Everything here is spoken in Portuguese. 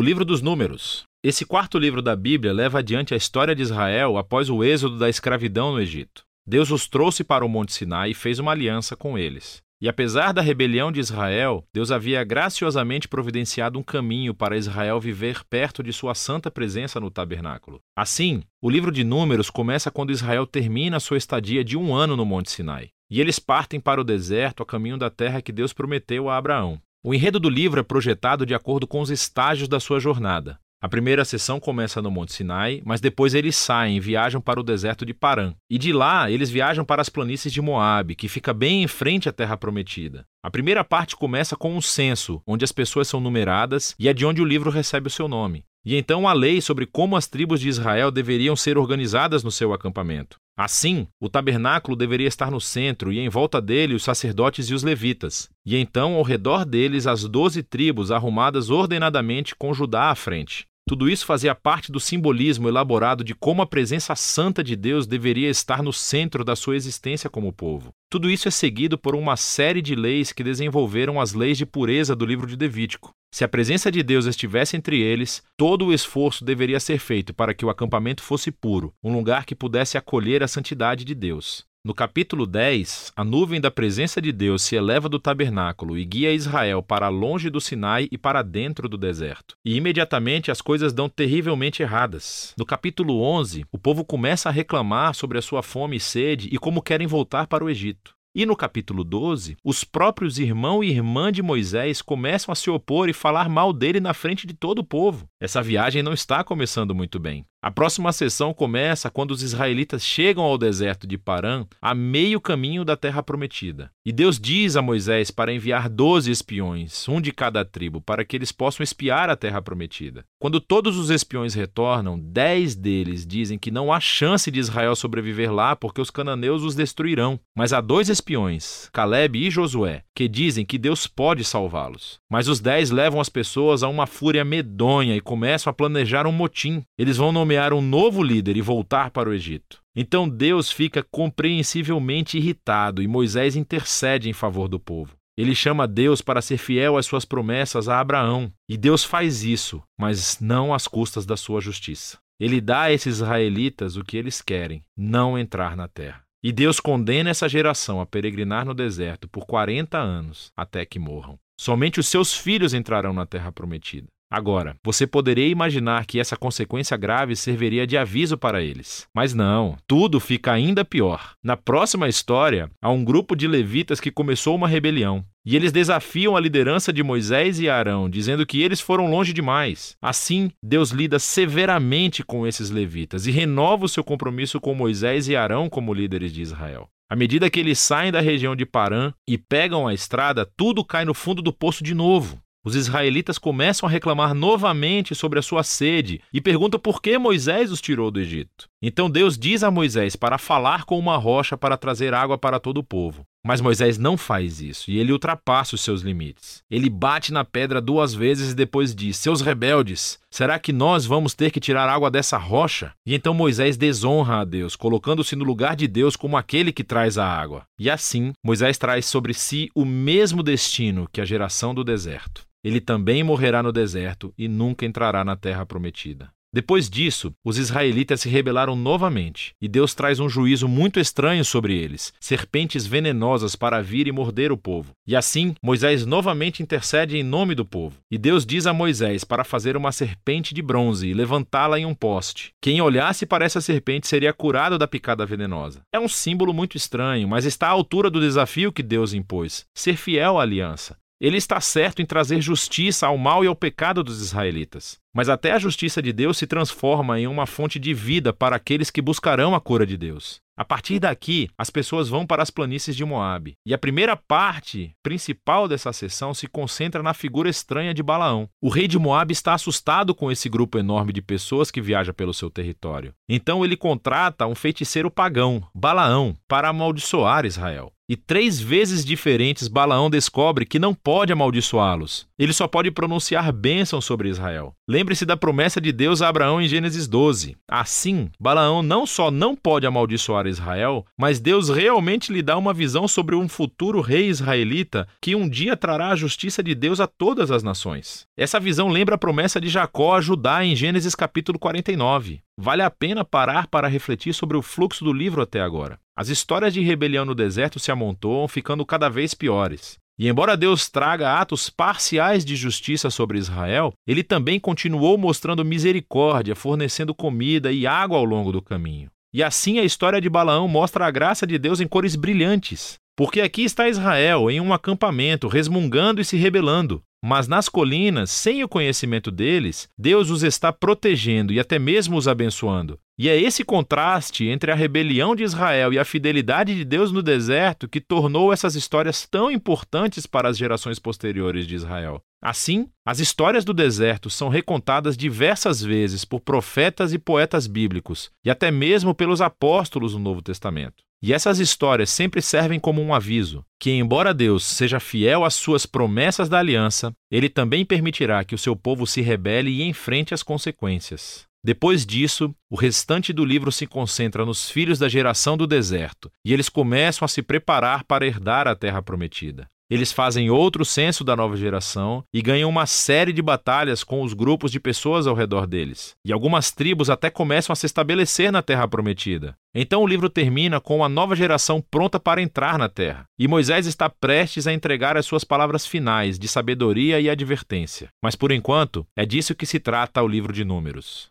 O livro dos Números. Esse quarto livro da Bíblia leva adiante a história de Israel após o êxodo da escravidão no Egito. Deus os trouxe para o Monte Sinai e fez uma aliança com eles. E apesar da rebelião de Israel, Deus havia graciosamente providenciado um caminho para Israel viver perto de sua santa presença no tabernáculo. Assim, o livro de Números começa quando Israel termina sua estadia de um ano no Monte Sinai. E eles partem para o deserto a caminho da terra que Deus prometeu a Abraão. O enredo do livro é projetado de acordo com os estágios da sua jornada. A primeira sessão começa no Monte Sinai, mas depois eles saem e viajam para o deserto de Parã. E de lá, eles viajam para as planícies de Moabe, que fica bem em frente à Terra Prometida. A primeira parte começa com um censo, onde as pessoas são numeradas e é de onde o livro recebe o seu nome. E então a lei sobre como as tribos de Israel deveriam ser organizadas no seu acampamento. Assim, o tabernáculo deveria estar no centro e em volta dele os sacerdotes e os levitas. E então, ao redor deles, as doze tribos arrumadas ordenadamente com Judá à frente. Tudo isso fazia parte do simbolismo elaborado de como a presença santa de Deus deveria estar no centro da sua existência como povo. Tudo isso é seguido por uma série de leis que desenvolveram as leis de pureza do livro de Levítico. Se a presença de Deus estivesse entre eles, todo o esforço deveria ser feito para que o acampamento fosse puro, um lugar que pudesse acolher a santidade de Deus. No capítulo 10, a nuvem da presença de Deus se eleva do tabernáculo e guia Israel para longe do Sinai e para dentro do deserto. E imediatamente as coisas dão terrivelmente erradas. No capítulo 11, o povo começa a reclamar sobre a sua fome e sede e como querem voltar para o Egito. E no capítulo 12, os próprios irmão e irmã de Moisés começam a se opor e falar mal dele na frente de todo o povo. Essa viagem não está começando muito bem. A próxima sessão começa quando os israelitas chegam ao deserto de Parã, a meio caminho da terra prometida. E Deus diz a Moisés para enviar doze espiões, um de cada tribo, para que eles possam espiar a terra prometida. Quando todos os espiões retornam, dez deles dizem que não há chance de Israel sobreviver lá porque os cananeus os destruirão. Mas há dois espiões, Caleb e Josué, que dizem que Deus pode salvá-los. Mas os dez levam as pessoas a uma fúria medonha e começam a planejar um motim. Eles vão nomear um novo líder e voltar para o Egito. Então Deus fica compreensivelmente irritado e Moisés intercede em favor do povo. Ele chama Deus para ser fiel às suas promessas a Abraão. E Deus faz isso, mas não às custas da sua justiça. Ele dá a esses israelitas o que eles querem: não entrar na terra. E Deus condena essa geração a peregrinar no deserto por 40 anos até que morram. Somente os seus filhos entrarão na terra prometida. Agora, você poderia imaginar que essa consequência grave serviria de aviso para eles. Mas não, tudo fica ainda pior. Na próxima história, há um grupo de levitas que começou uma rebelião. E eles desafiam a liderança de Moisés e Arão, dizendo que eles foram longe demais. Assim, Deus lida severamente com esses levitas e renova o seu compromisso com Moisés e Arão como líderes de Israel. À medida que eles saem da região de Parã e pegam a estrada, tudo cai no fundo do poço de novo. Os israelitas começam a reclamar novamente sobre a sua sede e perguntam por que Moisés os tirou do Egito. Então Deus diz a Moisés para falar com uma rocha para trazer água para todo o povo. Mas Moisés não faz isso e ele ultrapassa os seus limites. Ele bate na pedra duas vezes e depois diz: Seus rebeldes, será que nós vamos ter que tirar água dessa rocha? E então Moisés desonra a Deus, colocando-se no lugar de Deus como aquele que traz a água. E assim, Moisés traz sobre si o mesmo destino que a geração do deserto. Ele também morrerá no deserto e nunca entrará na terra prometida. Depois disso, os israelitas se rebelaram novamente, e Deus traz um juízo muito estranho sobre eles, serpentes venenosas para vir e morder o povo. E assim, Moisés novamente intercede em nome do povo. E Deus diz a Moisés para fazer uma serpente de bronze e levantá-la em um poste. Quem olhasse para essa serpente seria curado da picada venenosa. É um símbolo muito estranho, mas está à altura do desafio que Deus impôs: ser fiel à aliança. Ele está certo em trazer justiça ao mal e ao pecado dos israelitas. Mas até a justiça de Deus se transforma em uma fonte de vida para aqueles que buscarão a cura de Deus. A partir daqui, as pessoas vão para as planícies de Moabe. E a primeira parte principal dessa sessão se concentra na figura estranha de Balaão. O rei de Moabe está assustado com esse grupo enorme de pessoas que viaja pelo seu território. Então ele contrata um feiticeiro pagão, Balaão, para amaldiçoar Israel. E três vezes diferentes Balaão descobre que não pode amaldiçoá-los. Ele só pode pronunciar bênção sobre Israel. Lembre-se da promessa de Deus a Abraão em Gênesis 12. Assim, Balaão não só não pode amaldiçoar Israel, mas Deus realmente lhe dá uma visão sobre um futuro rei israelita que um dia trará a justiça de Deus a todas as nações. Essa visão lembra a promessa de Jacó a Judá em Gênesis capítulo 49. Vale a pena parar para refletir sobre o fluxo do livro até agora. As histórias de rebelião no deserto se amontoam, ficando cada vez piores. E embora Deus traga atos parciais de justiça sobre Israel, ele também continuou mostrando misericórdia, fornecendo comida e água ao longo do caminho. E assim a história de Balaão mostra a graça de Deus em cores brilhantes. Porque aqui está Israel em um acampamento, resmungando e se rebelando. Mas nas colinas, sem o conhecimento deles, Deus os está protegendo e até mesmo os abençoando. E é esse contraste entre a rebelião de Israel e a fidelidade de Deus no deserto que tornou essas histórias tão importantes para as gerações posteriores de Israel. Assim, as histórias do deserto são recontadas diversas vezes por profetas e poetas bíblicos, e até mesmo pelos apóstolos no Novo Testamento. E essas histórias sempre servem como um aviso que, embora Deus seja fiel às suas promessas da aliança, ele também permitirá que o seu povo se rebele e enfrente as consequências. Depois disso, o restante do livro se concentra nos filhos da geração do deserto, e eles começam a se preparar para herdar a terra prometida. Eles fazem outro censo da nova geração e ganham uma série de batalhas com os grupos de pessoas ao redor deles. E algumas tribos até começam a se estabelecer na terra prometida. Então o livro termina com uma nova geração pronta para entrar na terra. E Moisés está prestes a entregar as suas palavras finais de sabedoria e advertência. Mas por enquanto, é disso que se trata o livro de Números.